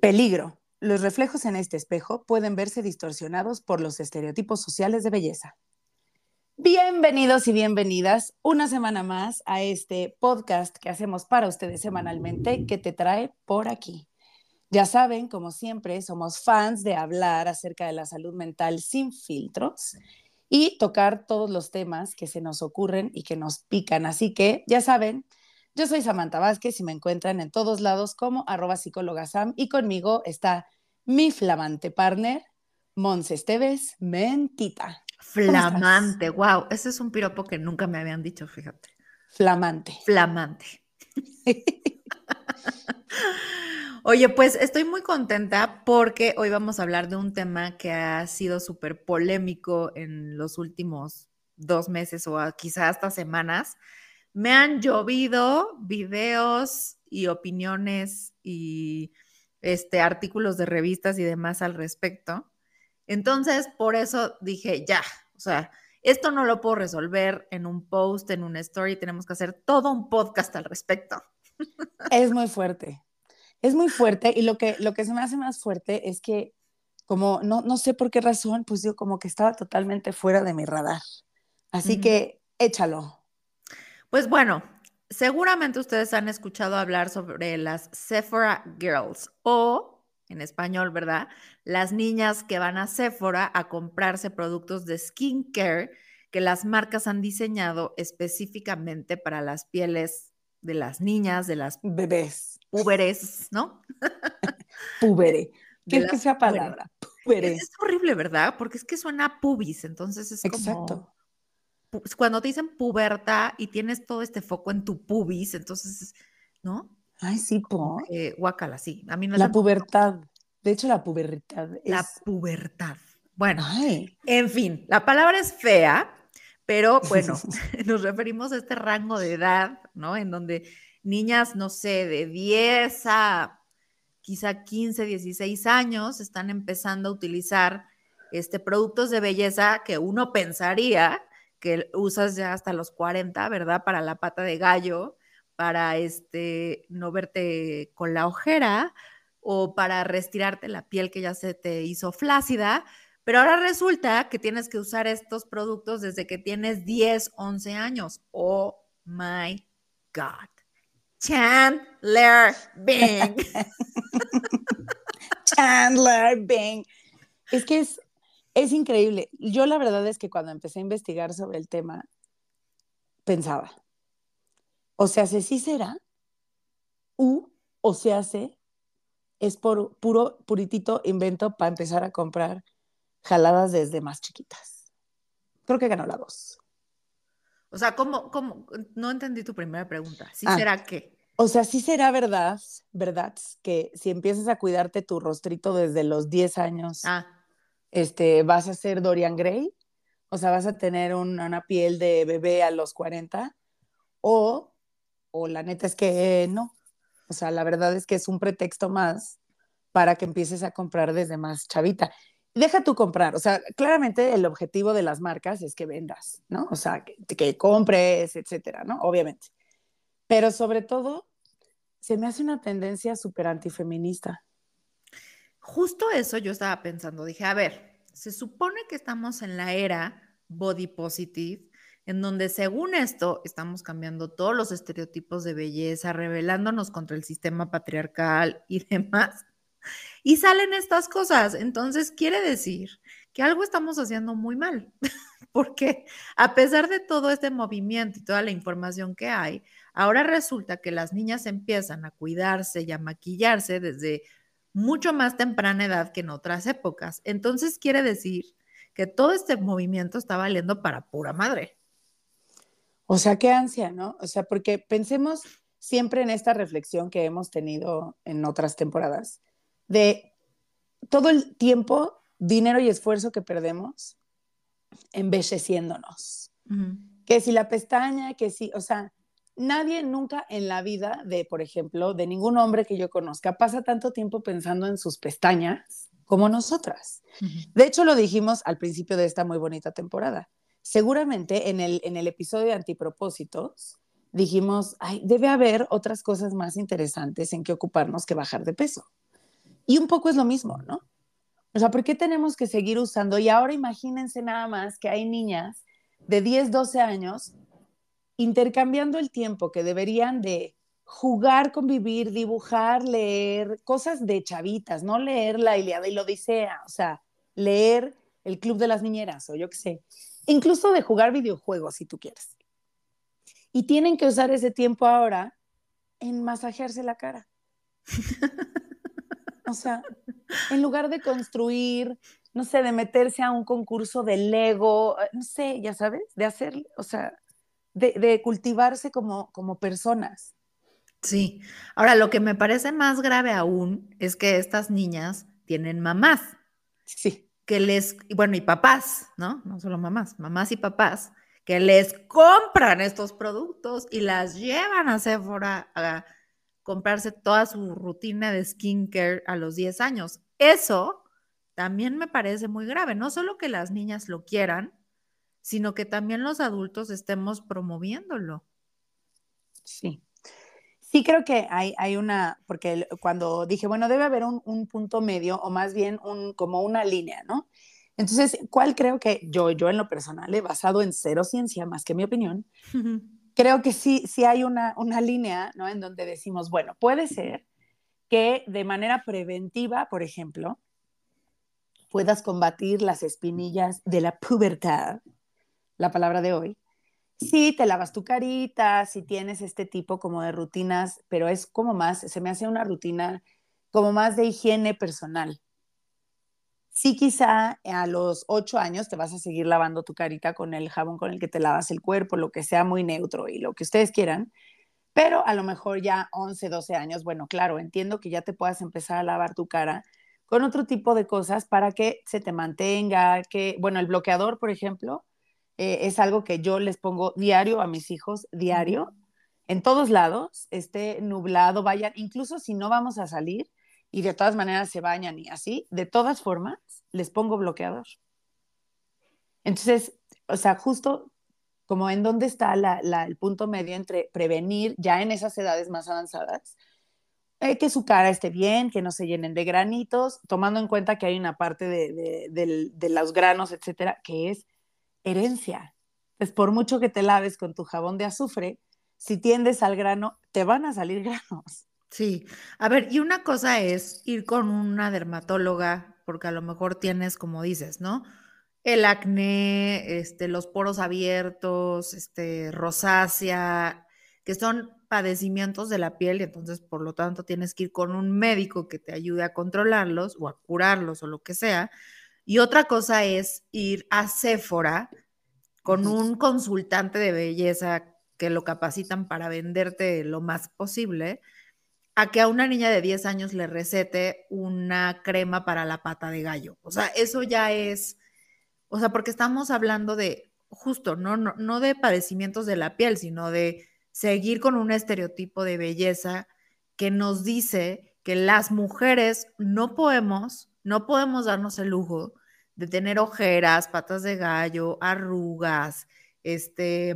Peligro. Los reflejos en este espejo pueden verse distorsionados por los estereotipos sociales de belleza. Bienvenidos y bienvenidas una semana más a este podcast que hacemos para ustedes semanalmente que te trae por aquí. Ya saben, como siempre, somos fans de hablar acerca de la salud mental sin filtros y tocar todos los temas que se nos ocurren y que nos pican. Así que, ya saben, yo soy Samantha Vázquez y me encuentran en todos lados como arroba psicóloga Sam y conmigo está mi flamante partner, Mons Esteves Mentita. Flamante, wow, ese es un piropo que nunca me habían dicho, fíjate. Flamante. Flamante. Oye, pues estoy muy contenta porque hoy vamos a hablar de un tema que ha sido súper polémico en los últimos dos meses o quizás hasta semanas me han llovido videos y opiniones y este, artículos de revistas y demás al respecto. Entonces, por eso dije, ya, o sea, esto no lo puedo resolver en un post, en una story, tenemos que hacer todo un podcast al respecto. Es muy fuerte, es muy fuerte y lo que, lo que se me hace más fuerte es que como no, no sé por qué razón, pues yo como que estaba totalmente fuera de mi radar. Así que échalo. Pues bueno, seguramente ustedes han escuchado hablar sobre las Sephora Girls o, en español, ¿verdad? Las niñas que van a Sephora a comprarse productos de skincare que las marcas han diseñado específicamente para las pieles de las niñas, de las bebés. Púberes, ¿no? Púbere. ¿Qué es esa palabra? Púbere. Es, horrible, ¿verdad? Porque es que suena pubis, entonces es Exacto cuando te dicen puberta y tienes todo este foco en tu pubis, entonces, ¿no? Ay, sí, po. guácala, sí. A mí la pubertad. De hecho, la pubertad es... La pubertad. Bueno, en fin, la palabra es fea, pero bueno, nos referimos a este rango de edad, ¿no? En donde niñas, no sé, de 10 a quizá 15, 16 años están empezando a utilizar este, productos de belleza que uno pensaría que usas ya hasta los 40, ¿verdad? Para la pata de gallo, para este, no verte con la ojera o para restirarte la piel que ya se te hizo flácida. Pero ahora resulta que tienes que usar estos productos desde que tienes 10, 11 años. Oh my God. Chandler Bing. Chandler Bing. Es que es, es increíble. Yo la verdad es que cuando empecé a investigar sobre el tema, pensaba, o sea, si sí será, u o se hace, es por puro, puritito invento para empezar a comprar jaladas desde más chiquitas. Creo que ganó la dos. O sea, ¿cómo, cómo? No entendí tu primera pregunta. ¿Sí ah. será qué? O sea, sí será verdad, verdad, que si empiezas a cuidarte tu rostrito desde los 10 años, ah este, vas a ser Dorian Gray, o sea, vas a tener una piel de bebé a los 40, o, o la neta es que no. O sea, la verdad es que es un pretexto más para que empieces a comprar desde más chavita. Deja tú comprar, o sea, claramente el objetivo de las marcas es que vendas, ¿no? O sea, que, compres, etcétera, ¿no? Obviamente. Pero sobre todo, se me hace una tendencia súper antifeminista justo eso yo estaba pensando, dije, a ver, se supone que estamos en la era body positive, en donde según esto estamos cambiando todos los estereotipos de belleza, rebelándonos contra el sistema patriarcal y demás. Y salen estas cosas. Entonces quiere decir que algo estamos haciendo muy mal, porque a pesar de todo este movimiento y toda la información que hay, ahora resulta que las niñas empiezan a cuidarse y a maquillarse desde mucho más temprana edad que en otras épocas. Entonces quiere decir que todo este movimiento está valiendo para pura madre. O sea, qué ansia, ¿no? O sea, porque pensemos siempre en esta reflexión que hemos tenido en otras temporadas, de todo el tiempo, dinero y esfuerzo que perdemos embelleciéndonos. Que si la pestaña, que si, o sea, nadie nunca en la vida de, por ejemplo, de ningún hombre que yo conozca pasa tanto tiempo pensando en sus pestañas como nosotras. De hecho, lo dijimos al principio de esta muy bonita temporada. Seguramente en el, en el episodio de Antipropósitos dijimos, ay, debe haber otras cosas más interesantes en que ocuparnos que bajar de peso. Y un poco es lo mismo, ¿no? O sea, ¿por qué tenemos que seguir usando? Y ahora imagínense nada más que hay niñas de 10, 12 años intercambiando el tiempo que deberían de jugar, convivir, dibujar, leer, cosas de chavitas, no leer la Iliada y la Odisea, o sea, leer el Club de las Niñeras o yo qué sé, incluso de jugar videojuegos si tú quieres. Y tienen que usar ese tiempo ahora en masajearse la cara. O sea, en lugar de construir, no sé, de meterse a un concurso de Lego, eh, no sé, ya sabes, de hacer, o sea, de, cultivarse como, como personas. Sí. Ahora, lo que me parece más grave aún es que estas niñas tienen mamás. Sí. Que les, bueno, y papás, ¿no? No solo mamás, mamás y papás, que les compran estos productos y las llevan a Sephora a comprarse toda su rutina de skincare a los 10 años. Eso también me parece muy grave. No solo que las niñas lo quieran, sino que también los adultos estemos promoviéndolo. Sí. Sí creo que hay, hay una, porque cuando dije, bueno, debe haber un, un, punto medio o más bien un, como una línea, ¿no? Entonces, ¿cuál creo que yo, yo en lo personal, he basado en cero ciencia, más que mi opinión, creo que sí, sí hay una, una línea, ¿no? En donde decimos, bueno, puede ser que de manera preventiva, por ejemplo, puedas combatir las espinillas de la pubertad, la palabra de hoy, si te lavas tu carita, si tienes este tipo como de rutinas, pero es como más, se me hace una rutina como más de higiene personal. Sí, quizá a los ocho años te vas a seguir lavando tu carita con el jabón con el que te lavas el cuerpo, lo que sea muy neutro y lo que ustedes quieran, pero a lo mejor ya 11, 12 años, bueno, claro, entiendo que ya te puedas empezar a lavar tu cara con otro tipo de cosas para que se te mantenga, que, bueno, el bloqueador, por ejemplo, eh, es algo que yo les pongo diario a mis hijos, diario, en todos lados, esté nublado, vayan, incluso si no vamos a salir y de todas maneras se bañan y así, de todas formas, les pongo bloqueador. Entonces, o sea, justo como en dónde está el punto medio entre prevenir ya en esas edades más avanzadas, eh, que su cara esté bien, que no se llenen de granitos, tomando en cuenta que hay una parte de, de los granos, etcétera, que es herencia. Pues por mucho que te laves con tu jabón de azufre, si tiendes al grano, te van a salir granos. Sí, a ver, y una cosa es ir con una dermatóloga, porque a lo mejor tienes, como dices, ¿no? El acné, este, los poros abiertos, este, rosácea, que son padecimientos de la piel y entonces, por lo tanto, tienes que ir con un médico que te ayude a controlarlos o a curarlos o lo que sea. Y otra cosa es ir a Sephora con un consultante de belleza que lo capacitan para venderte lo más posible, a que a una niña de 10 años le recete una crema para la pata de gallo. O sea, eso ya es, o sea, porque estamos hablando de, justo, no, no, no de padecimientos de la piel, sino de seguir con un estereotipo de belleza que nos dice que las mujeres no podemos, no podemos darnos el lujo de tener ojeras, patas de gallo, arrugas, este,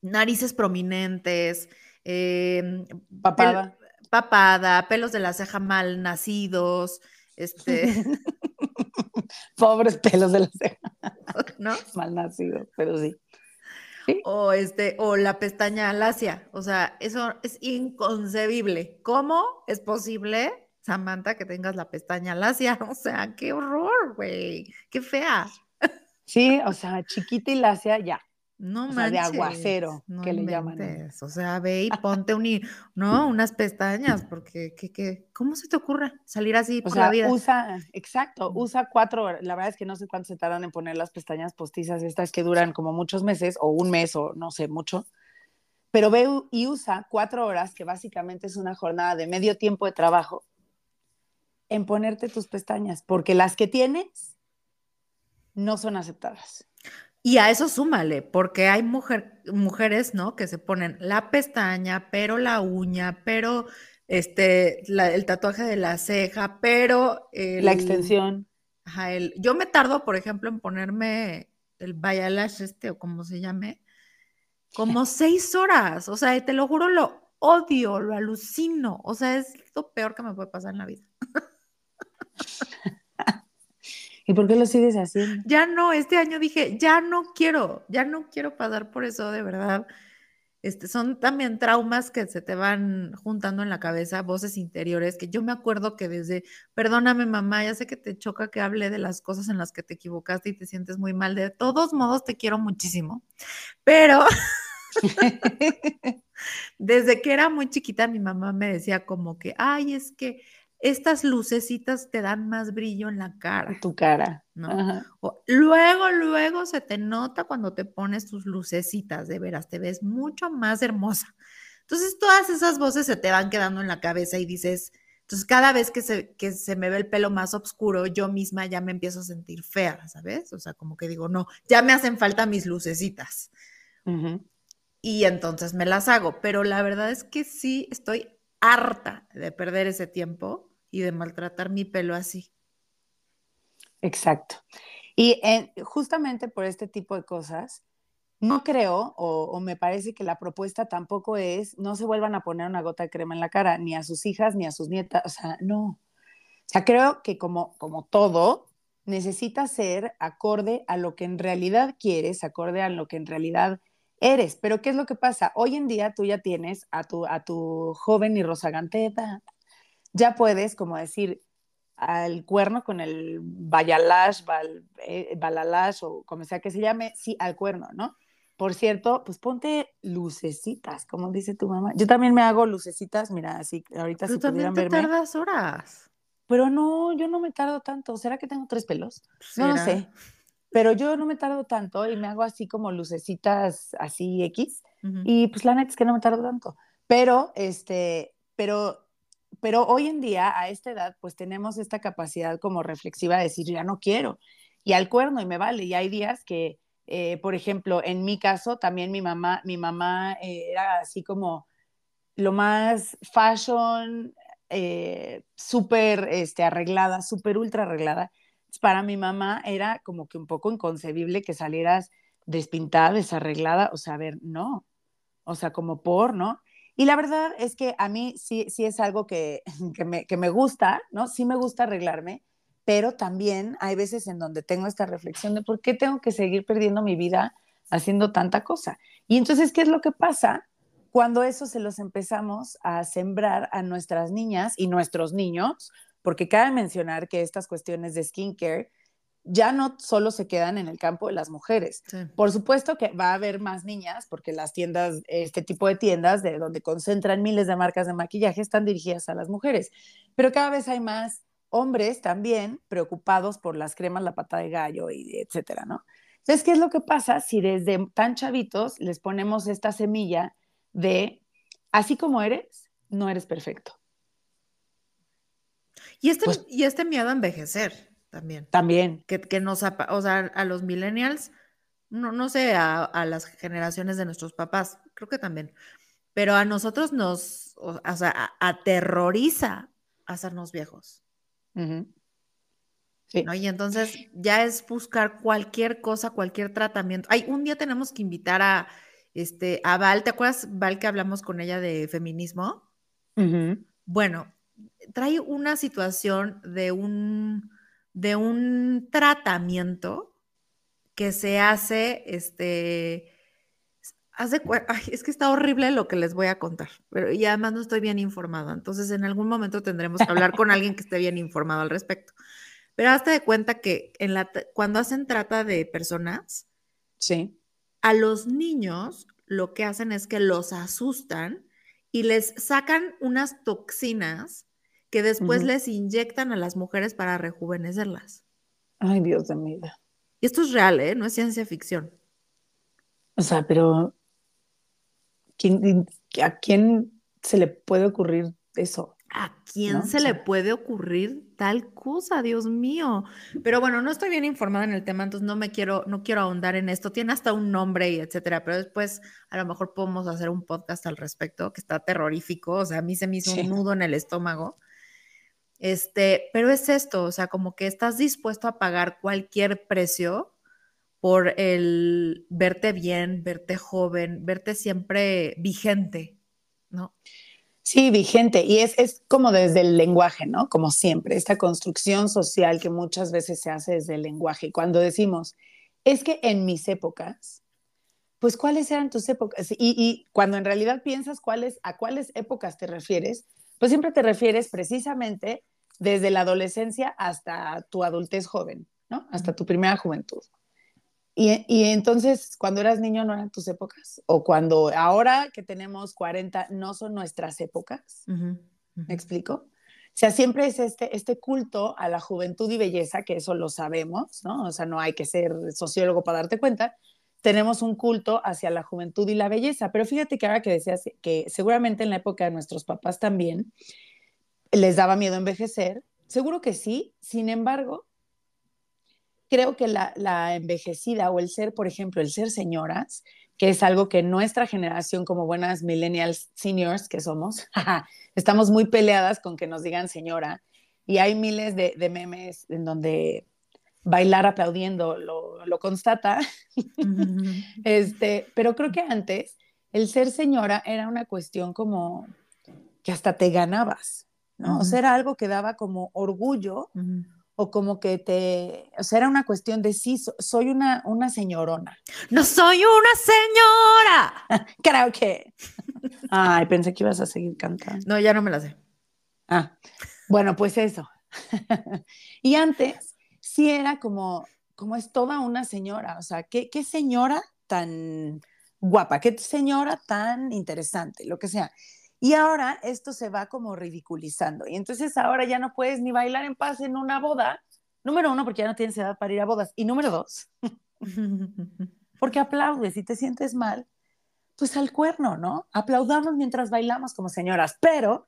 narices prominentes, em, papada. Papada, pelos de la ceja mal nacidos, este. Pobres pelos de la ceja. ¿No? Mal nacidos, pero sí. O este, o la pestaña lacia. O sea, eso es inconcebible. ¿Cómo es posible Samantha, que tengas la pestaña lacia. O sea, qué horror, güey. Qué fea. Sí, o sea, chiquita y lacia, ya. No o de aguacero, que le llaman. O sea, ve y ponte un, no, unas pestañas, porque, ¿qué, qué? ¿cómo se te ocurre salir así por la vida? Usa, exacto, usa cuatro horas. La verdad es que no sé cuánto se tardan en poner las pestañas postizas, estas que duran como muchos meses, o un mes, o no sé, mucho. Pero ve y usa cuatro horas, que básicamente es una jornada de medio tiempo de trabajo, en ponerte tus pestañas, porque las que tienes no son aceptadas. Y a eso súmale, porque hay mujer, mujeres, ¿no? Que se ponen la pestaña, pero la uña, pero este, el tatuaje de la ceja, pero... la extensión. Ajá, el, yo me tardo, por ejemplo, en ponerme el bayalash este o como se llame. Como seis horas. O sea, te lo juro, lo odio, lo alucino. O sea, es lo peor que me puede pasar en la vida. ¿Y por qué lo sigues haciendo? Ya no, este año dije, ya no quiero, ya no quiero pasar por eso, de verdad. Este, son también traumas que se te van juntando en la cabeza, voces interiores, que yo me acuerdo que desde, perdóname mamá, ya sé que te choca que hable de las cosas en las que te equivocaste y te sientes muy mal, de todos modos te quiero muchísimo, pero desde que era muy chiquita mi mamá me decía como que, ay, es que estas lucecitas te dan más brillo en la cara. Tu cara. ¿no? luego, luego se te nota cuando te pones tus lucecitas, de veras, te ves mucho más hermosa. Entonces, todas esas voces se te van quedando en la cabeza y dices, entonces cada vez que se, que se me ve el pelo más oscuro, yo misma ya me empiezo a sentir fea, ¿sabes? O sea, como que digo, no, ya me hacen falta mis lucecitas. Y entonces me las hago, pero la verdad es que sí estoy harta de perder ese tiempo y de maltratar mi pelo así. Exacto. Y justamente por este tipo de cosas, no creo o, me parece que la propuesta tampoco es no se vuelvan a poner una gota de crema en la cara, ni a sus hijas, ni a sus nietas, o sea, no. O sea, creo que como, como todo, necesita ser acorde a lo que en realidad quieres, acorde a lo que en realidad eres. Pero ¿qué es lo que pasa? Hoy en día tú ya tienes a tu, a tu joven y rozagante ya puedes como decir al cuerno con el bayalash, eh, balalash o como sea que se llame, sí, al cuerno, ¿no? Por cierto, pues ponte lucecitas, como dice tu mamá. Yo también me hago lucecitas, mira, así ahorita si pudieran te verme. tardas horas. Pero no, yo no me tardo tanto. ¿Será que tengo tres pelos? No lo sé. Pero yo no me tardo tanto y me hago así como lucecitas así X. Y pues la neta es que no me tardo tanto. Pero, este, pero pero hoy en día, a esta edad, pues tenemos esta capacidad como reflexiva de decir, ya no quiero, y al cuerno, y me vale. Y hay días que, eh, por ejemplo, en mi caso, también mi mamá, mi mamá eh, era así como lo más fashion, eh, súper este, arreglada, súper ultra arreglada. Para mi mamá era como que un poco inconcebible que salieras despintada, desarreglada, o sea, a ver, no, o sea, como por, ¿no? Y la verdad es que a mí sí, sí es algo que, que, me, gusta, ¿no? Sí me gusta arreglarme, pero también hay veces en donde tengo esta reflexión de por qué tengo que seguir perdiendo mi vida haciendo tanta cosa. Y entonces, ¿qué es lo que pasa? Cuando eso se los empezamos a sembrar a nuestras niñas y nuestros niños, porque cabe mencionar que estas cuestiones de skincare ya no solo se quedan en el campo de las mujeres. Por supuesto que va a haber más niñas, porque las tiendas, este tipo de tiendas, de donde concentran miles de marcas de maquillaje, están dirigidas a las mujeres. Pero cada vez hay más hombres también preocupados por las cremas, la pata de gallo y etcétera, ¿no? Entonces, ¿qué es lo que pasa si desde tan chavitos les ponemos esta semilla de, así como eres, no eres perfecto? Y este, pues y este miedo a envejecer también. También. Que, que nos, o sea, a los millennials, no, no sé, a, las generaciones de nuestros papás, creo que también, pero a nosotros nos, o, sea, aterroriza hacernos viejos. sí. Y entonces ya es buscar cualquier cosa, cualquier tratamiento. Ay, un día tenemos que invitar a, este, a Val, ¿te acuerdas, Val, que hablamos con ella de feminismo? Bueno, trae una situación de un de un tratamiento que se hace, este, hace, es que está horrible lo que les voy a contar, pero y además no estoy bien informada, entonces en algún momento tendremos que hablar con alguien que esté bien informado al respecto. Pero hazte de cuenta que en la, cuando hacen trata de personas, sí. a los niños lo que hacen es que los asustan y les sacan unas toxinas que después les inyectan a las mujeres para rejuvenecerlas. Ay, Dios de mi vida. Y esto es real, ¿eh? No es ciencia ficción. O sea, pero ¿a quién se le puede ocurrir eso? ¿A quién se le puede ocurrir tal cosa, Dios mío? Pero bueno, no estoy bien informada en el tema, entonces no me quiero, no quiero ahondar en esto. Tiene hasta un nombre y etcétera, pero después a lo mejor podemos hacer un podcast al respecto, que está terrorífico. O sea, a mí se me hizo un nudo en el estómago. Este, pero es esto, o sea, como que estás dispuesto a pagar cualquier precio por el verte bien, verte joven, verte siempre vigente, ¿no? Sí, vigente. Y es, es como desde el lenguaje, ¿no? Como siempre, esta construcción social que muchas veces se hace desde el lenguaje. Cuando decimos, es que en mis épocas, pues cuáles eran tus épocas. Y, y, cuando en realidad piensas cuáles, a cuáles épocas te refieres, pues siempre te refieres precisamente desde la adolescencia hasta tu adultez joven, ¿no? Hasta tu primera juventud. Y, y, entonces, cuando eras niño, ¿no eran tus épocas? O cuando ahora que tenemos 40, ¿no son nuestras épocas? ¿Me explico? O sea, siempre es este, este culto a la juventud y belleza, que eso lo sabemos, ¿no? O sea, no hay que ser sociólogo para darte cuenta. Tenemos un culto hacia la juventud y la belleza. Pero fíjate que ahora que decías que seguramente en la época de nuestros papás también les daba miedo envejecer, seguro que sí. Sin embargo, creo que la, envejecida o el ser, por ejemplo, el ser señoras, que es algo que nuestra generación como buenas millennials seniors que somos, estamos muy peleadas con que nos digan señora. Y hay miles de, memes en donde bailar aplaudiendo lo, lo constata. este, pero creo que antes el ser señora era una cuestión como que hasta te ganabas, ¿no? O sea, era algo que daba como orgullo o como que te, o sea, era una cuestión de sí, soy una, una señorona. No soy una señora. Creo que. Ay, pensé que ibas a seguir cantando. No, ya no me la sé. Ah, bueno, pues eso. y antes sí era como, como es toda una señora, o sea, qué, qué señora tan guapa, qué señora tan interesante, lo que sea. Y ahora esto se va como ridiculizando. Y entonces ahora ya no puedes ni bailar en paz en una boda. Número uno, porque ya no tienes edad para ir a bodas. Y número dos, porque aplaudes y te sientes mal, pues al cuerno, ¿no? Aplaudamos mientras bailamos como señoras. Pero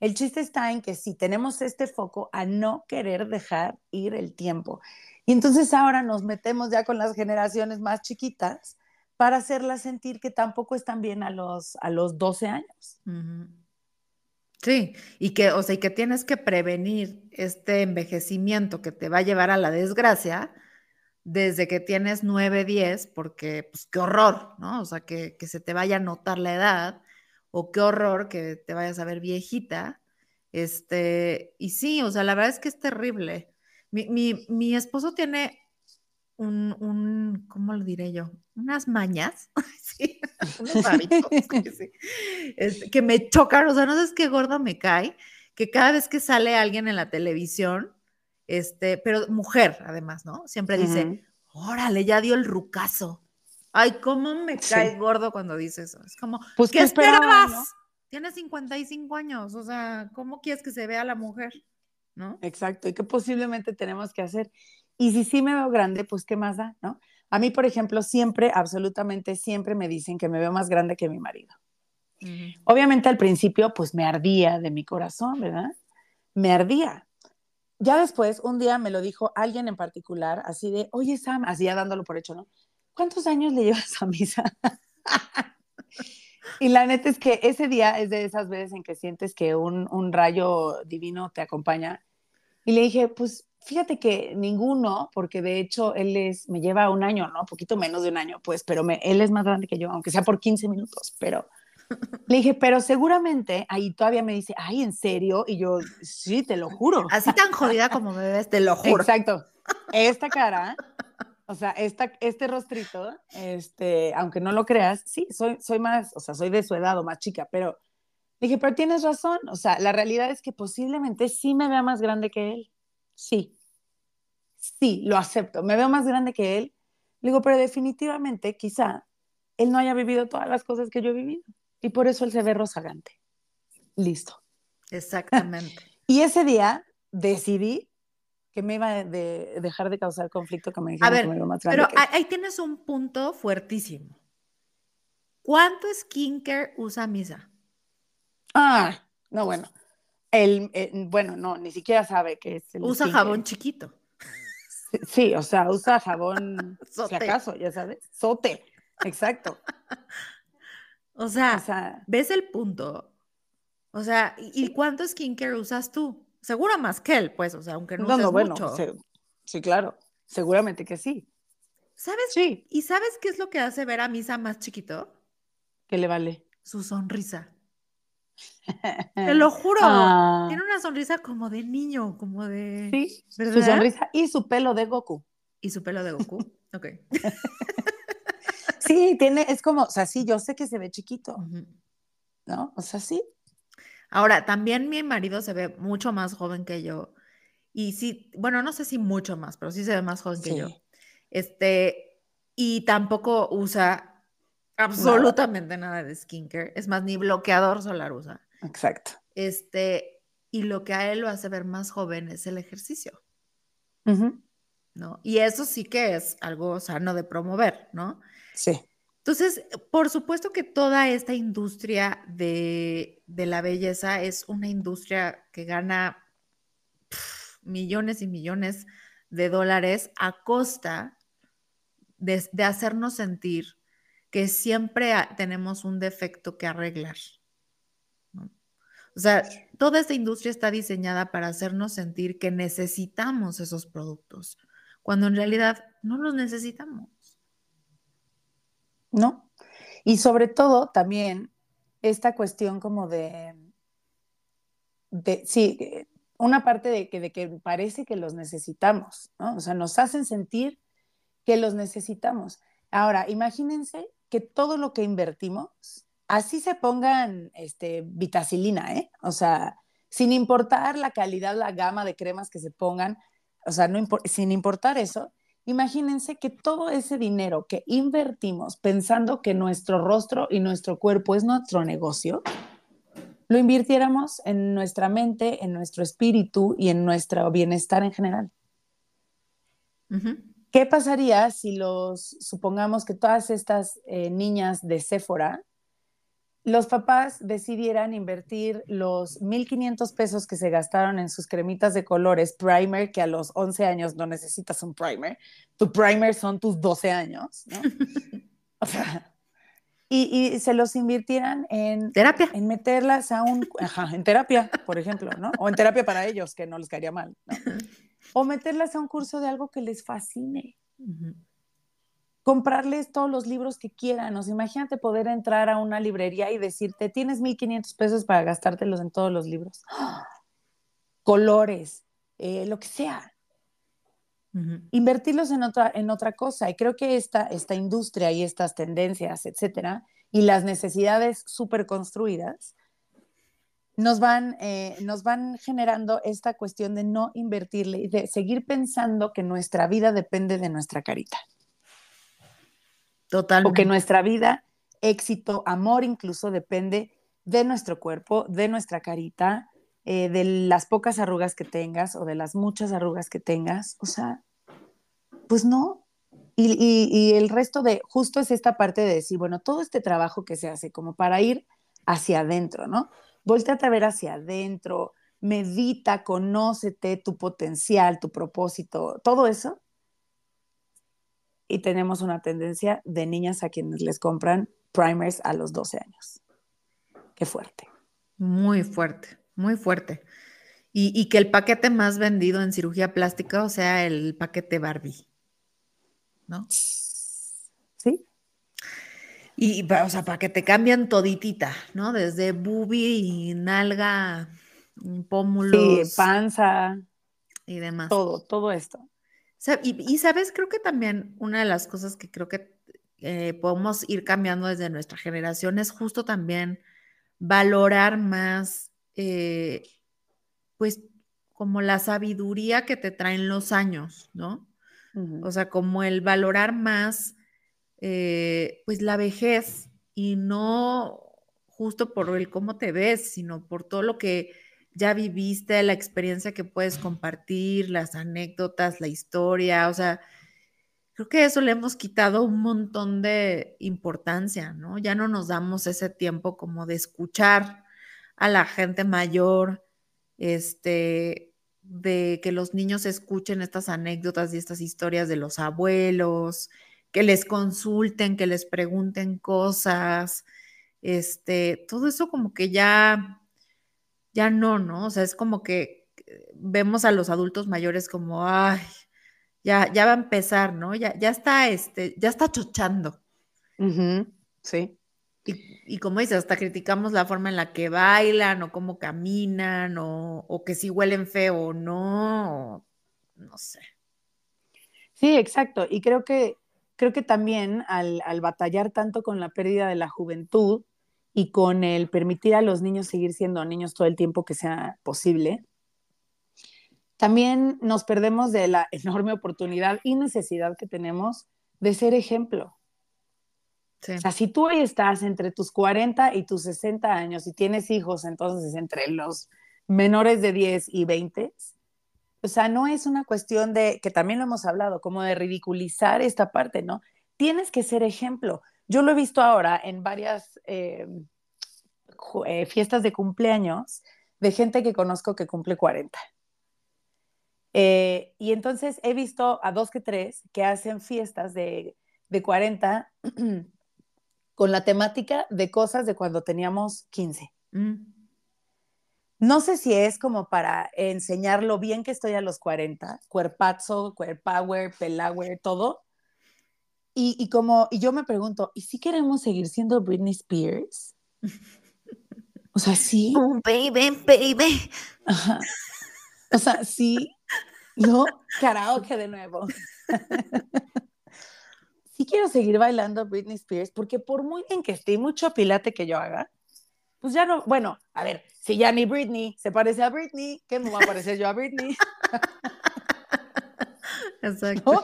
el chiste está en que si tenemos este foco a no querer dejar ir el tiempo. Y entonces ahora nos metemos ya con las generaciones más chiquitas para hacerla sentir que tampoco están bien a los, a los 12 años. Sí, y que, o sea, y que tienes que prevenir este envejecimiento que te va a llevar a la desgracia desde que tienes 9, 10, porque, pues, qué horror, ¿no? O sea, que, se te vaya a notar la edad, o qué horror que te vayas a ver viejita. Este, y sí, o sea, la verdad es que es terrible. Mi, mi, mi esposo tiene un, un, ¿cómo lo diré yo? Unas mañas, sí, unos hábitos este, que, me chocan, o sea, no sé qué gordo me cae, que cada vez que sale alguien en la televisión, este, pero mujer además, ¿no? Siempre dice, órale, ya dio el rucazo. Ay, cómo me cae gordo cuando dice eso. Es como, pues, ¿qué, esperabas? Tiene 55 años, o sea, ¿cómo quieres que se vea la mujer? ¿No? Exacto, y qué posiblemente tenemos que hacer. Y si sí me veo grande, pues qué más da, ¿no? A mí, por ejemplo, siempre, absolutamente siempre me dicen que me veo más grande que mi marido. Obviamente al principio, pues me ardía de mi corazón, ¿verdad? Me ardía. Ya después, un día me lo dijo alguien en particular, así de, oye Sam, así ya dándolo por hecho, ¿no? ¿Cuántos años le llevas a misa? y la neta es que ese día es de esas veces en que sientes que un, un rayo divino te acompaña. Y le dije, pues Fíjate que ninguno, porque de hecho él es, me lleva un año, ¿no? Un poquito menos de un año, pues, pero me, él es más grande que yo, aunque sea por 15 minutos, pero le dije, pero seguramente ahí todavía me dice, ay, ¿en serio? Y yo, sí, te lo juro. Así tan jodida como me ves, te lo juro. Exacto. Esta cara, o sea, esta, este rostrito, este, aunque no lo creas, sí, soy, soy más, o sea, soy de su edad o más chica, pero dije, pero tienes razón, o sea, la realidad es que posiblemente sí me vea más grande que él. Sí, sí, lo acepto. Me veo más grande que él. Le digo, pero definitivamente quizá él no haya vivido todas las cosas que yo he vivido. Y por eso él se ve rozagante. Listo. Exactamente. y ese día decidí que me iba a dejar de causar conflicto que me dijeron que me más grande. Pero ahí tienes un punto fuertísimo. ¿Cuánto skincare usa Misa? Ah, no, bueno. El, eh, bueno, no, ni siquiera sabe que es el Usa jabón chiquito. Sí, o sea, usa jabón, si acaso, ya sabes, sote, exacto. O sea, ¿ves el punto? O sea, ¿y cuánto skincare usas tú? Seguro más que él, pues, o sea, aunque no, no, no bueno, Sí, sí, claro, seguramente que sí. ¿Sabes? Sí. ¿Y sabes qué es lo que hace ver a Misa más chiquito? ¿Qué le vale? Su sonrisa. Te lo juro. Ah. Tiene una sonrisa como de niño, como de. Sí, su sonrisa y su pelo de Goku. Y su pelo de Goku. ok. sí, tiene, es como, o sea, sí, yo sé que se ve chiquito. ¿No? O sea, sí. Ahora, también mi marido se ve mucho más joven que yo. Y sí, bueno, no sé si mucho más, pero sí se ve más joven que yo. Este, y tampoco usa absolutamente nada. de skincare. Es más, ni bloqueador solar usa. Exacto. Este, y lo que a él lo hace ver más joven es el ejercicio. ¿No? Y eso sí que es algo sano de promover, ¿no? Sí. Entonces, por supuesto que toda esta industria de, la belleza es una industria que gana millones y millones de dólares a costa de, de hacernos sentir que siempre tenemos un defecto que arreglar. O sea, toda esta industria está diseñada para hacernos sentir que necesitamos esos productos, cuando en realidad no los necesitamos. No. Y sobre todo también esta cuestión como de, sí, una parte de que, de que parece que los necesitamos, ¿no? O sea, nos hacen sentir que los necesitamos. Ahora, imagínense que todo lo que invertimos, así se pongan este, vitacilina, ¿eh? O sea, sin importar la calidad, la gama de cremas que se pongan, o sea, no sin importar eso, imagínense que todo ese dinero que invertimos pensando que nuestro rostro y nuestro cuerpo es nuestro negocio, lo invirtiéramos en nuestra mente, en nuestro espíritu y en nuestro bienestar en general. ¿Qué pasaría si los, supongamos que todas estas eh, niñas de Sephora, los papás decidieran invertir los 1.500 pesos que se gastaron en sus cremitas de colores primer, que a los 11 años no necesitas un primer, tu primer son tus 12 años, ¿no? o sea, y, se los invirtieran en terapia, en meterlas a un, ajá, en terapia, por ejemplo, ¿no? O en terapia para ellos, que no les caería mal, ¿no? O meterlas a un curso de algo que les fascine. Comprarles todos los libros que quieran. O sea, imagínate poder entrar a una librería y decirte, tienes 1.500 pesos para gastártelos en todos los libros. Colores, eh, lo que sea. Invertirlos en otra, en otra cosa. Y creo que esta, esta industria y estas tendencias, etcétera, y las necesidades súper construidas, nos van, eh, nos van generando esta cuestión de no invertirle y de seguir pensando que nuestra vida depende de nuestra carita. Total. O que nuestra vida, éxito, amor incluso depende de nuestro cuerpo, de nuestra carita, eh, de las pocas arrugas que tengas o de las muchas arrugas que tengas. O sea, pues no. Y, y el resto de, justo es esta parte de decir, bueno, todo este trabajo que se hace como para ir hacia adentro, ¿no? Volteate a ver hacia adentro, medita, conócete tu potencial, tu propósito, todo eso. Y tenemos una tendencia de niñas a quienes les compran primers a los 12 años. Qué fuerte. Muy fuerte, muy fuerte. Y, y, que el paquete más vendido en cirugía plástica, o sea, el paquete Barbie, ¿no? Y, o sea, para que te cambian toditita, ¿no? Desde bubi y nalga, pómulos. Sí, panza. Y demás. Todo, todo esto. Y, sabes, creo que también una de las cosas que creo que eh, podemos ir cambiando desde nuestra generación es justo también valorar más, eh, pues, como la sabiduría que te traen los años, ¿no? O sea, como el valorar más eh, pues la vejez y no justo por el cómo te ves, sino por todo lo que ya viviste, la experiencia que puedes compartir, las anécdotas, la historia, o sea, creo que eso le hemos quitado un montón de importancia, ¿no? Ya no nos damos ese tiempo como de escuchar a la gente mayor, este, de que los niños escuchen estas anécdotas y estas historias de los abuelos, que les consulten, que les pregunten cosas, este, todo eso como que ya, ya no, ¿no? O sea, es como que vemos a los adultos mayores como, ay, ya, ya va a empezar, ¿no? Ya, ya está, este, ya está chochando. Sí. Y, como dices, hasta criticamos la forma en la que bailan o cómo caminan o, que si huelen feo o no, no sé. Sí, exacto. Y creo que, creo que también al, al, batallar tanto con la pérdida de la juventud y con el permitir a los niños seguir siendo niños todo el tiempo que sea posible, también nos perdemos de la enorme oportunidad y necesidad que tenemos de ser ejemplo. O sea, si tú hoy estás entre tus 40 y tus 60 años y tienes hijos, entonces entre los menores de 10 y 20, o sea, no es una cuestión de, que también lo hemos hablado, como de ridiculizar esta parte, ¿no? Tienes que ser ejemplo. Yo lo he visto ahora en varias eh, eh, fiestas de cumpleaños de gente que conozco que cumple 40. Eh, y entonces he visto a dos que tres que hacen fiestas de, de 40 con la temática de cosas de cuando teníamos 15. Mm. No sé si es como para enseñar lo bien que estoy a los 40, cuerpazo, cuerpower, pelawer, todo. Y, y, como, y yo me pregunto, ¿y si queremos seguir siendo Britney Spears? O sea, sí. Oh, baby, baby. O sea, sí. No, karaoke de nuevo sí quiero seguir bailando Britney Spears, porque por muy bien que esté mucho pilate que yo haga, pues ya no, bueno, a ver, si ya ni Britney se parece a Britney, ¿qué me va a parecer yo a Britney? Exacto.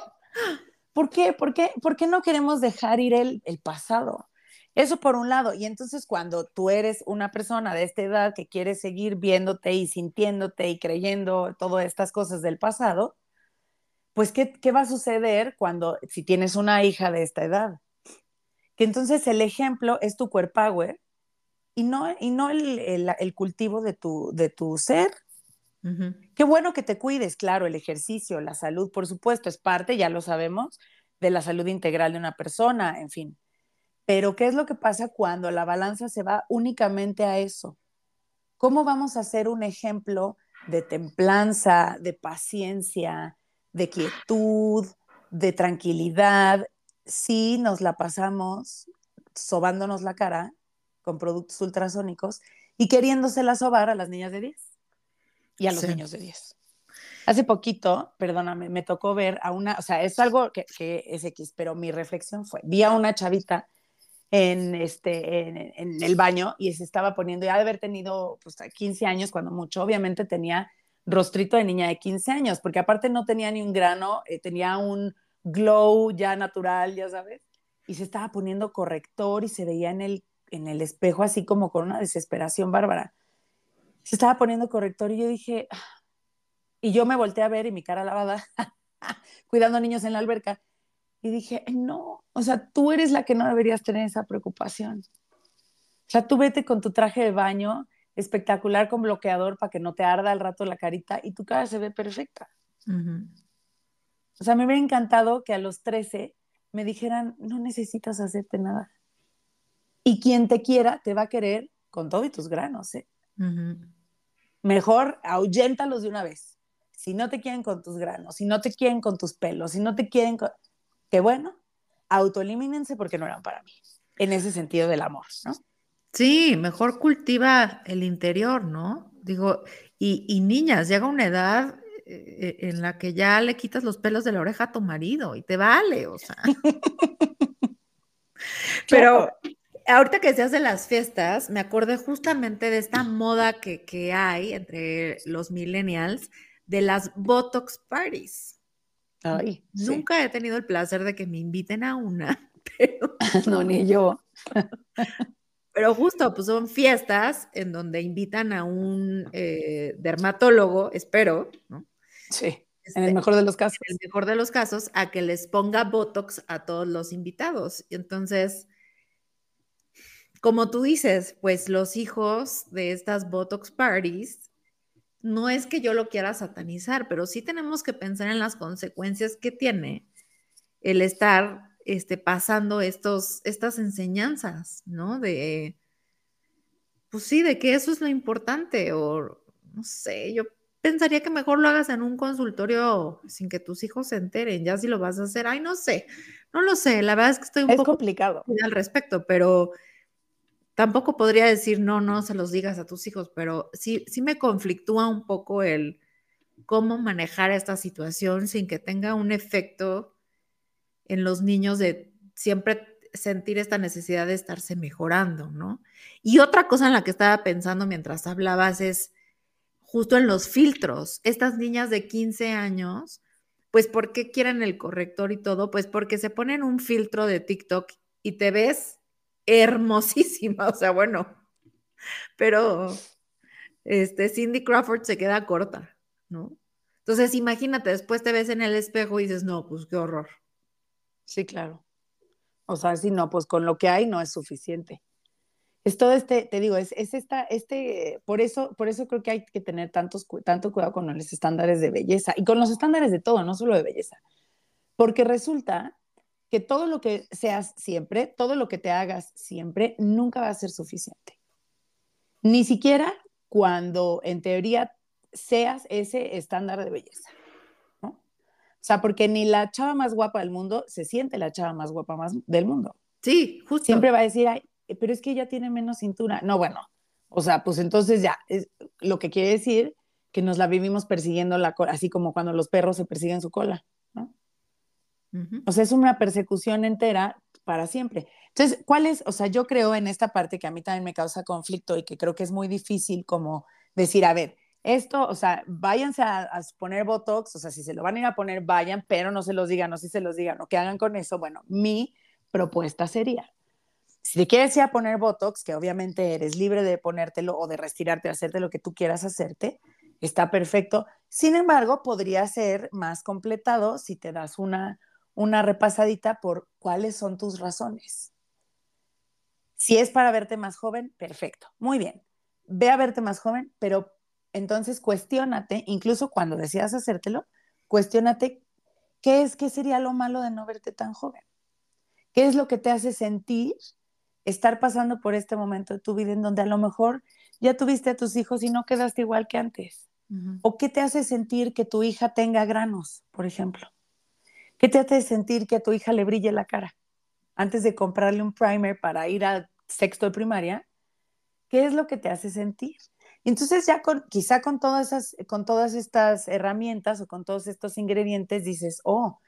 ¿Por qué? ¿Por qué? ¿Por qué no queremos dejar ir el, el pasado? Eso por un lado. Y entonces cuando tú eres una persona de esta edad que quiere seguir viéndote y sintiéndote y creyendo todas estas cosas del pasado, pues ¿qué, va a suceder cuando, si tienes una hija de esta edad? Que entonces el ejemplo es tu cuerpo power y no, y no el, cultivo de tu, de tu ser. Qué bueno que te cuides, claro, el ejercicio, la salud, por supuesto, es parte, ya lo sabemos, de la salud integral de una persona, en fin. Pero ¿qué es lo que pasa cuando la balanza se va únicamente a eso? ¿Cómo vamos a hacer un ejemplo de templanza, de paciencia, de quietud, de tranquilidad, si nos la pasamos sobándonos la cara con productos ultrasónicos y queriéndosela sobar a las niñas de 10 y a los niños de 10. Hace poquito, perdóname, me tocó ver a una, o sea, es algo que, es X, pero mi reflexión fue, vi a una chavita en, este, en, el baño y se estaba poniendo, ya de haber tenido pues, 15 años, cuando mucho, obviamente tenía rostrito de niña de 15 años, porque aparte no tenía ni un grano, eh, tenía un glow ya natural, ya sabes, y se estaba poniendo corrector y se veía en el, en el espejo así como con una desesperación bárbara. Se estaba poniendo corrector y yo dije, ah", y yo me volteé a ver y mi cara lavada, cuidando niños en la alberca, y dije, no, o sea, tú eres la que no deberías tener esa preocupación. O sea, tú vete con tu traje de baño espectacular con bloqueador para que no te arda al rato la carita y tu cara se ve perfecta. O sea, me hubiera encantado que a los 13 me dijeran, no necesitas hacerte nada. Y quien te quiera te va a querer con todo y tus granos. ¿eh? Mejor ahuyéntalos de una vez. Si no te quieren con tus granos, si no te quieren con tus pelos, si no te quieren con... Qué bueno, autoelimínense porque no eran para mí. En ese sentido del amor, ¿no? Sí, mejor cultiva el interior, ¿no? Digo, y, niñas, llega una edad eh, en la que ya le quitas los pelos de la oreja a tu marido y te vale, o sea. Pero ahorita que se hacen las fiestas, me acordé justamente de esta moda que, que hay entre los millennials de las Botox parties. Ay, Nunca he tenido el placer de que me inviten a una, pero... no, ni yo. Pero justo, pues son fiestas en donde invitan a un eh, dermatólogo, espero, ¿no? Sí, en el este, mejor de los casos. En el mejor de los casos, a que les ponga Botox a todos los invitados. Y entonces, como tú dices, pues los hijos de estas Botox parties, no es que yo lo quiera satanizar, pero sí tenemos que pensar en las consecuencias que tiene el estar este, pasando estos, estas enseñanzas, ¿no? De, pues sí, de que eso es lo importante, o no sé, yo pensaría que mejor lo hagas en un consultorio sin que tus hijos se enteren, ya si lo vas a hacer, ay, no sé, no lo sé, la verdad es que estoy un es poco complicado al respecto, pero tampoco podría decir, no, no se los digas a tus hijos, pero sí, sí me conflictúa un poco el cómo manejar esta situación sin que tenga un efecto en los niños de siempre sentir esta necesidad de estarse mejorando, ¿no? Y otra cosa en la que estaba pensando mientras hablabas es justo en los filtros. Estas niñas de 15 años, pues ¿por qué quieren el corrector y todo? Pues porque se ponen un filtro de TikTok y te ves hermosísima, o sea, bueno, pero este Cindy Crawford se queda corta, ¿no? Entonces, imagínate, después te ves en el espejo y dices, no, pues qué horror. Sí, claro. O sea, si no, pues con lo que hay no es suficiente. Es todo este, te digo, es, es esta, este, por eso, por eso creo que hay que tener tantos, tanto cuidado con los estándares de belleza y con los estándares de todo, no solo de belleza. Porque resulta que todo lo que seas siempre, todo lo que te hagas siempre, nunca va a ser suficiente. Ni siquiera cuando en teoría seas ese estándar de belleza. O sea, porque ni la chava más guapa del mundo se siente la chava más guapa más del mundo. Sí, justo. Siempre va a decir, ay, pero es que ella tiene menos cintura. No, bueno, o sea, pues entonces ya, es lo que quiere decir que nos la vivimos persiguiendo la cola, así como cuando los perros se persiguen su cola, ¿no? O sea, es una persecución entera para siempre. Entonces, ¿cuál es? O sea, yo creo en esta parte que a mí también me causa conflicto y que creo que es muy difícil como decir, a ver, esto, o sea, váyanse a, poner Botox, o sea, si se lo van a ir a poner, vayan, pero no se los digan, no si se los digan, o que hagan con eso. Bueno, mi propuesta sería, si te quieres ir a poner Botox, que obviamente eres libre de ponértelo o de retirarte, hacerte lo que tú quieras hacerte, está perfecto. Sin embargo, podría ser más completado si te das una, una repasadita por cuáles son tus razones. Si es para verte más joven, perfecto, muy bien. Ve a verte más joven, pero entonces, cuestiónate, incluso cuando decidas hacértelo, cuestiónate qué es, qué sería lo malo de no verte tan joven. ¿Qué es lo que te hace sentir estar pasando por este momento de tu vida en donde a lo mejor ya tuviste a tus hijos y no quedaste igual que antes? ¿O qué te hace sentir que tu hija tenga granos, por ejemplo? ¿Qué te hace sentir que a tu hija le brille la cara? Antes de comprarle un primer para ir al sexto de primaria, ¿qué es lo que te hace sentir? Entonces ya quizá con todas, esas, con todas estas herramientas o con todos estos ingredientes dices, oh,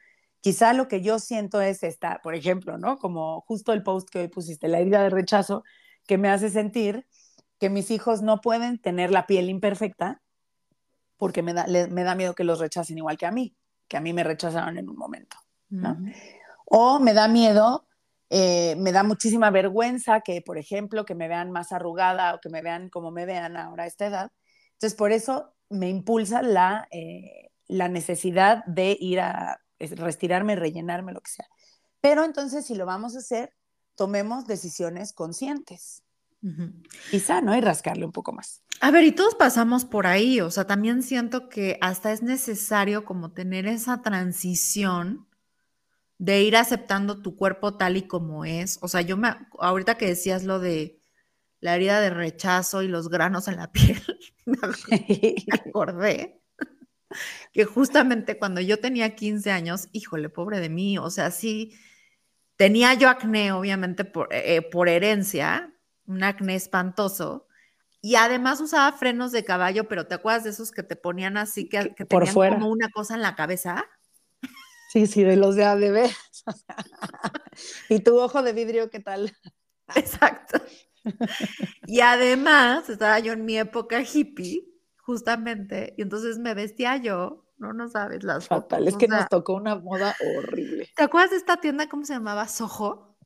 quizá lo que yo siento es esta, por ejemplo, ¿no? Como justo el post que hoy pusiste, la herida de rechazo, que me hace sentir que mis hijos no pueden tener la piel imperfecta porque me da, me da miedo que los rechacen igual que a mí, que a mí me rechazaron en un momento, ¿no? O me da miedo eh, me da muchísima vergüenza que, por ejemplo, que me vean más arrugada o que me vean como me vean ahora a esta edad. Entonces, por eso me impulsa la, eh, la necesidad de ir a retirarme, rellenarme, lo que sea. Pero entonces, si lo vamos a hacer, tomemos decisiones conscientes. Quizá, ¿no? Y rascarle un poco más. A ver, y todos pasamos por ahí, o sea, también siento que hasta es necesario como tener esa transición de ir aceptando tu cuerpo tal y como es. O sea, yo me, ahorita que decías lo de la herida de rechazo y los granos en la piel, me acordé que justamente cuando yo tenía 15 años, híjole, pobre de mí, o sea, sí, tenía yo acné, obviamente, por, eh, por herencia, un acné espantoso, y además usaba frenos de caballo, pero ¿te acuerdas de esos que te ponían así, que, que tenían como una cosa en la cabeza? Sí, sí, de los de ADB. ¿Y tu ojo de vidrio qué tal? Exacto. Y además, estaba yo en mi época hippie, justamente, y entonces me vestía yo, no, no sabes las Fatal, es que nos tocó una moda horrible. ¿Te acuerdas de esta tienda, cómo se llamaba? Soho.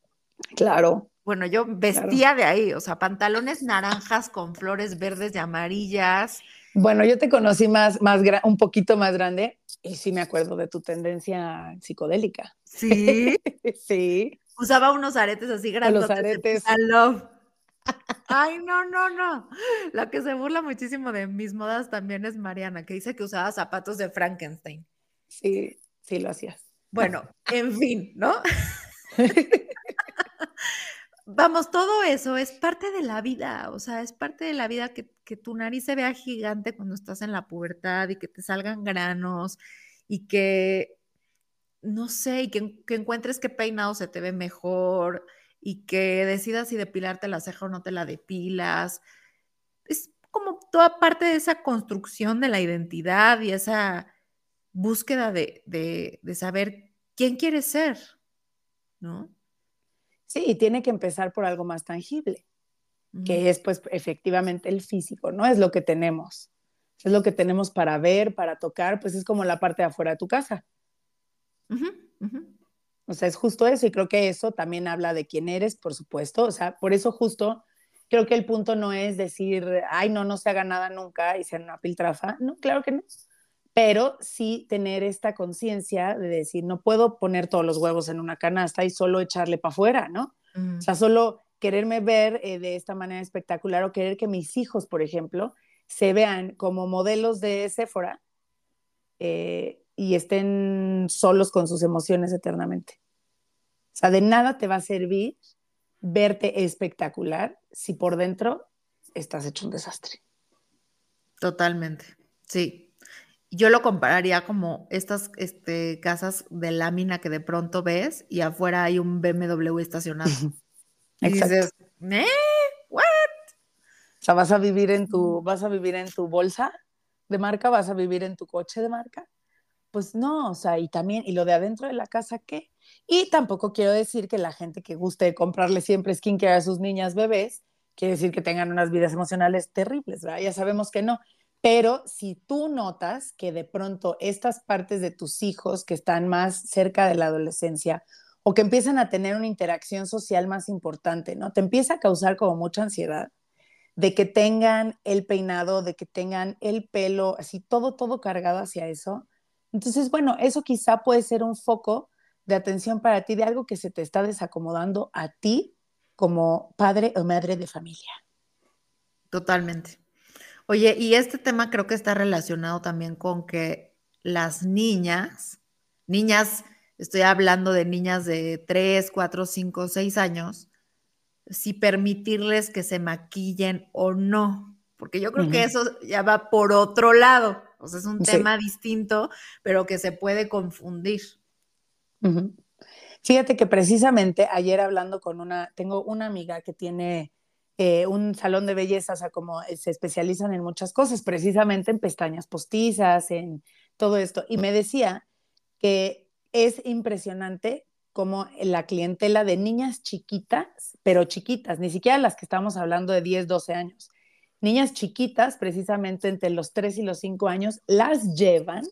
Claro. Bueno, yo vestía de ahí, o sea, pantalones naranjas con flores verdes y amarillas. Bueno, yo te conocí más, más un poquito más grande y sí me acuerdo de tu tendencia psicodélica. Sí. sí. Usaba unos aretes así grandes. Los aretes. Ay, no, no, no. La que se burla muchísimo de mis modas también es Mariana, que dice que usaba zapatos de Frankenstein. Sí, sí lo hacías. Bueno, en fin, ¿no? vamos, todo eso es parte de la vida, o sea, es parte de la vida que, que tu nariz se vea gigante cuando estás en la pubertad y que te salgan granos y que, no sé, y que, que encuentres qué peinado se te ve mejor y que decidas si depilarte la ceja o no te la depilas. Es como toda parte de esa construcción de la identidad y esa búsqueda de, de, de saber quién quieres ser, ¿no? Sí, y tiene que empezar por algo más tangible, que es pues efectivamente el físico, ¿no? Es lo que tenemos. Es lo que tenemos para ver, para tocar, pues es como la parte de afuera de tu casa. O sea, es justo eso y creo que eso también habla de quién eres, por supuesto. O sea, por eso justo creo que el punto no es decir, ay, no, no se haga nada nunca y sea una piltrafa. No, claro que no. Pero sí tener esta conciencia de decir, no puedo poner todos los huevos en una canasta y solo echarle para afuera, ¿no? O sea, solo quererme ver eh, de esta manera espectacular o querer que mis hijos, por ejemplo, se vean como modelos de Sephora eh, y estén solos con sus emociones eternamente. O sea, de nada te va a servir verte espectacular si por dentro estás hecho un desastre. Totalmente, sí. Yo lo compararía como estas este, casas de lámina que de pronto ves y afuera hay un BMW estacionado. y dices, ¿eh? ¿What? O sea, vas a vivir en tu, vas a vivir en tu bolsa de marca, vas a vivir en tu coche de marca. Pues no, o sea, y también, y lo de adentro de la casa, ¿qué? Y tampoco quiero decir que la gente que guste comprarle siempre skincare a sus niñas bebés, quiere decir que tengan unas vidas emocionales terribles, ¿verdad? Ya sabemos que no. Pero si tú notas que de pronto estas partes de tus hijos que están más cerca de la adolescencia o que empiezan a tener una interacción social más importante, ¿no? Te empieza a causar como mucha ansiedad de que tengan el peinado, de que tengan el pelo, así todo, todo cargado hacia eso. Entonces, bueno, eso quizá puede ser un foco de atención para ti, de algo que se te está desacomodando a ti como padre o madre de familia. Totalmente. Oye, y este tema creo que está relacionado también con que las niñas, niñas, estoy hablando de niñas de 3, 4, 5, 6 años, si permitirles que se maquillen o no, porque yo creo que eso ya va por otro lado, o sea, es un tema distinto, pero que se puede confundir. Fíjate que precisamente ayer hablando con una, tengo una amiga que tiene eh, un salón de belleza, o sea, como eh, se especializan en muchas cosas, precisamente en pestañas postizas, en todo esto, y me decía que es impresionante como la clientela de niñas chiquitas, pero chiquitas, ni siquiera las que estamos hablando de 10, 12 años, niñas chiquitas, precisamente entre los 3 y los 5 años, las llevan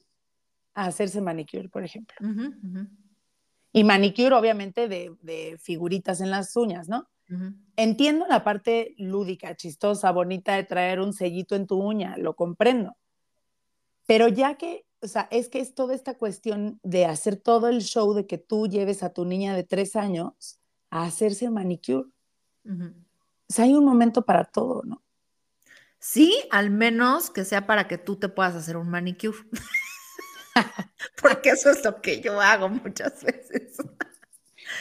a hacerse manicure, por ejemplo. Y manicure, obviamente, de, figuritas en las uñas, ¿no? Entiendo la parte lúdica, chistosa, bonita de traer un sellito en tu uña, lo comprendo. Pero ya que, o sea, es que es toda esta cuestión de hacer todo el show de que tú lleves a tu niña de tres años a hacerse manicure. O sea, hay un momento para todo, ¿no? Sí, al menos que sea para que tú te puedas hacer un manicure. porque eso es lo que yo hago muchas veces.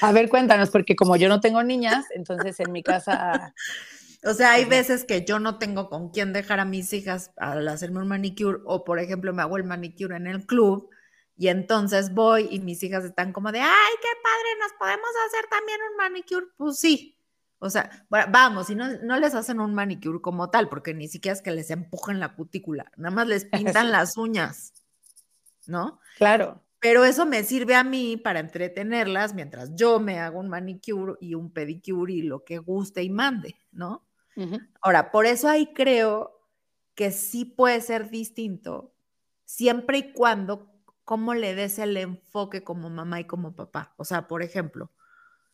A ver, cuéntanos, porque como yo no tengo niñas, entonces en mi casa... O sea, hay veces que yo no tengo con quién dejar a mis hijas al hacerme un manicure o, por ejemplo, me hago el manicure en el club y entonces voy y mis hijas están como de, ay, qué padre, nos podemos hacer también un manicure. Pues sí. O sea, vamos, y no, no les hacen un manicure como tal, porque ni siquiera es que les empujen la cutícula, nada más les pintan las uñas. ¿no? Claro. Pero eso me sirve a mí para entretenerlas mientras yo me hago un manicure y un pedicure y lo que guste y mande, ¿no? Ahora, por eso ahí creo que sí puede ser distinto siempre y cuando cómo le des el enfoque como mamá y como papá. O sea, por ejemplo,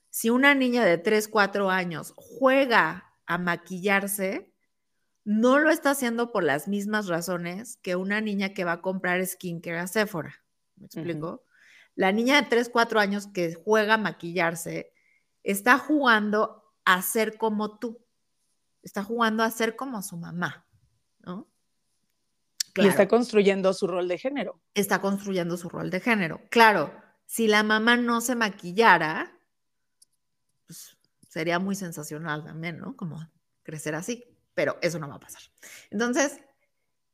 si una niña de 3, 4 años juega a maquillarse, no lo está haciendo por las mismas razones que una niña que va a comprar skincare a Sephora. ¿Me explico? La niña de 3, 4 años que juega a maquillarse está jugando a ser como tú. Está jugando a ser como su mamá, ¿no? Y está construyendo su rol de género. Está construyendo su rol de género. Claro, si la mamá no se maquillara, pues sería muy sensacional también, ¿no? Como crecer así, pero eso no va a pasar. Entonces,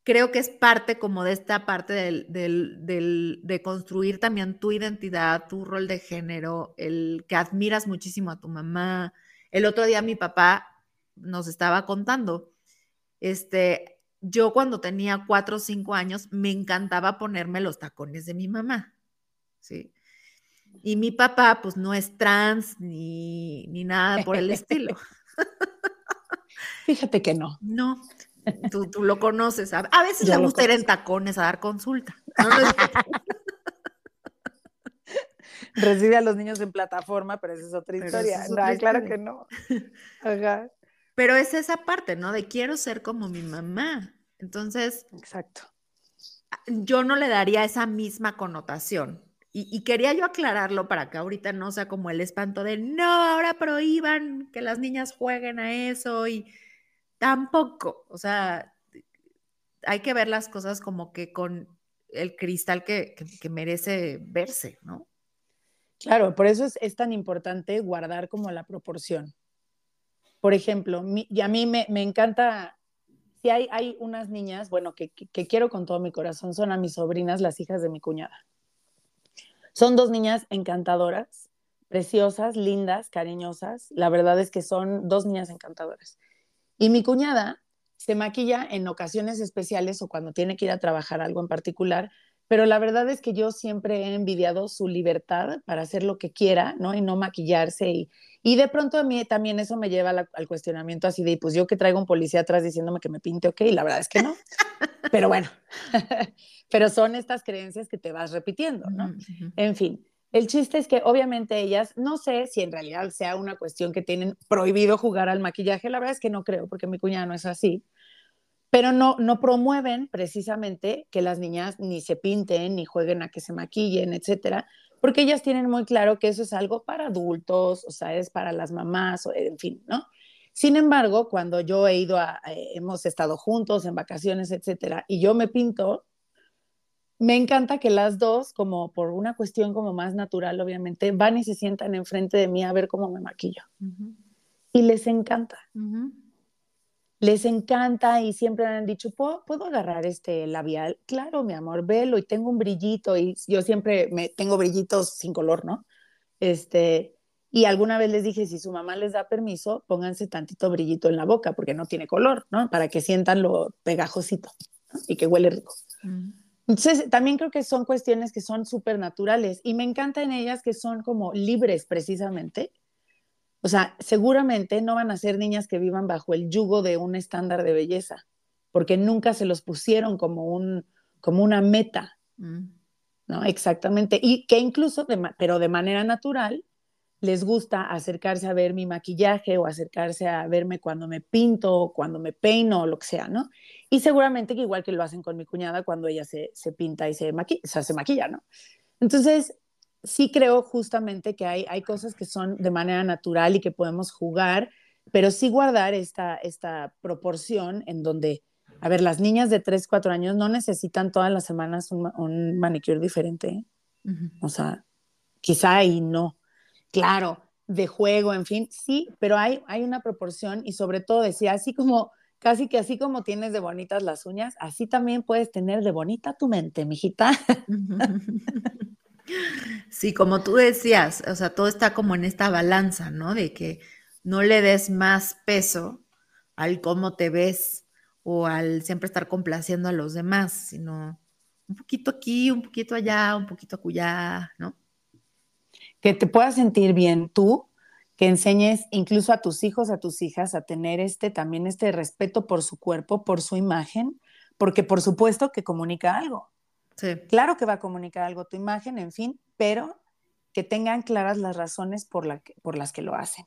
creo que es parte como de esta parte del, del, de construir también tu identidad, tu rol de género, el que admiras muchísimo a tu mamá. El otro día mi papá nos estaba contando, este, yo cuando tenía cuatro o cinco años me encantaba ponerme los tacones de mi mamá, ¿sí? Y mi papá, pues no es trans ni, ni nada por el estilo. Fíjate que no. No, tú, tú lo conoces. A, veces le gusta ir en tacones a dar consulta. Recibe a los niños en plataforma, pero esa es otra historia. claro que no. Pero es esa parte, ¿no? De quiero ser como mi mamá. Entonces. Exacto. Yo no le daría esa misma connotación. Y, quería yo aclararlo para que ahorita no sea como el espanto de no, ahora prohíban que las niñas jueguen a eso y tampoco, o sea, hay que ver las cosas como que con el cristal que, merece verse, ¿no? Claro, por eso es, tan importante guardar como la proporción. Por ejemplo, y a mí me, encanta, si hay, hay unas niñas, bueno, que quiero con todo mi corazón, son a mis sobrinas, las hijas de mi cuñada son dos niñas encantadoras, preciosas, lindas, cariñosas. La verdad es que son dos niñas encantadoras. Y mi cuñada se maquilla en ocasiones especiales o cuando tiene que ir a trabajar algo en particular, pero la verdad es que yo siempre he envidiado su libertad para hacer lo que quiera, ¿no? Y no maquillarse. Y, y de pronto a mí también eso me lleva al cuestionamiento así de, pues yo que traigo un policía atrás diciéndome que me pinte, ok, la verdad es que no. pero bueno, pero son estas creencias que te vas repitiendo, ¿no? En fin, el chiste es que obviamente ellas, no sé si en realidad sea una cuestión que tienen prohibido jugar al maquillaje, la verdad es que no creo, porque mi cuñada no es así, pero no, no promueven precisamente que las niñas ni se pinten, ni jueguen a que se maquillen, etcétera, porque ellas tienen muy claro que eso es algo para adultos, o sea, es para las mamás, en fin, ¿no? Sin embargo, cuando yo he ido a, eh, hemos estado juntos en vacaciones, etcétera, y yo me pinto, me encanta que las dos, como por una cuestión como más natural, obviamente, van y se sientan enfrente de mí a ver cómo me maquillo. Y les encanta. Les encanta y siempre han dicho, ¿Puedo, ¿puedo agarrar este labial? Claro, mi amor, velo y tengo un brillito y yo siempre me tengo brillitos sin color, ¿no? Este, y alguna vez les dije, si su mamá les da permiso, pónganse tantito brillito en la boca porque no tiene color, ¿no? Para que sientan lo pegajosito y que huele rico. Entonces, también creo que son cuestiones que son súper naturales y me encanta en ellas que son como libres precisamente. O sea, seguramente no van a ser niñas que vivan bajo el yugo de un estándar de belleza, porque nunca se los pusieron como, un, como una meta, mm. ¿no? Exactamente. Y que incluso, pero de manera natural, les gusta acercarse a ver mi maquillaje o acercarse a verme cuando me pinto o cuando me peino o lo que sea, ¿no? Y seguramente que igual que lo hacen con mi cuñada cuando ella se, pinta y se maquilla, o sea, se maquilla, ¿no? Entonces, sí creo justamente que hay, hay cosas que son de manera natural y que podemos jugar, pero sí guardar esta, esta proporción en donde, a ver, las niñas de 3, 4 años no necesitan todas las semanas un, un manicure diferente, ¿eh? o sea, quizá y no claro, de juego, en fin, sí, pero hay, hay una proporción y sobre todo decía, así como, casi que así como tienes de bonitas las uñas, así también puedes tener de bonita tu mente, mijita. Sí, como tú decías, o sea, todo está como en esta balanza, ¿no? De que no le des más peso al cómo te ves o al siempre estar complaciendo a los demás, sino un poquito aquí, un poquito allá, un poquito acullá, ¿no? Que te puedas sentir bien tú, que enseñes incluso a tus hijos, a tus hijas a tener este también este respeto por su cuerpo, por su imagen, porque por supuesto que comunica algo. Sí. Claro que va a comunicar algo tu imagen, en fin, pero que tengan claras las razones por, la por las que lo hacen.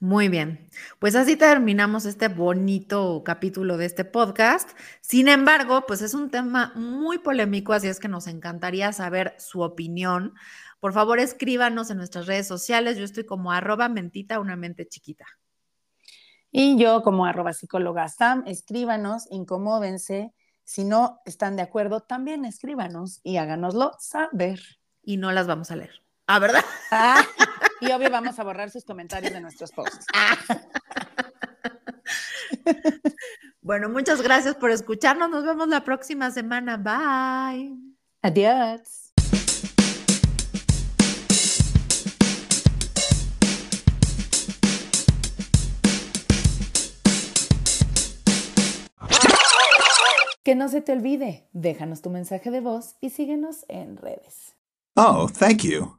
Muy bien, pues así terminamos este bonito capítulo de este podcast. Sin embargo, pues es un tema muy polémico, así es que nos encantaría saber su opinión. Por favor, escríbanos en nuestras redes sociales. Yo estoy como arroba mentita, una mente chiquita. Y yo como arroba psicóloga Sam, escríbanos, incomódense. Si no están de acuerdo, también escríbanos y háganoslo saber. Y no las vamos a leer. Ah, ¿verdad? Y obvio vamos a borrar sus comentarios de nuestros posts. Bueno, muchas gracias por escucharnos. Nos vemos la próxima semana. Bye. Adiós. Que no se te olvide, déjanos tu mensaje de voz y síguenos en redes. Oh, thank you.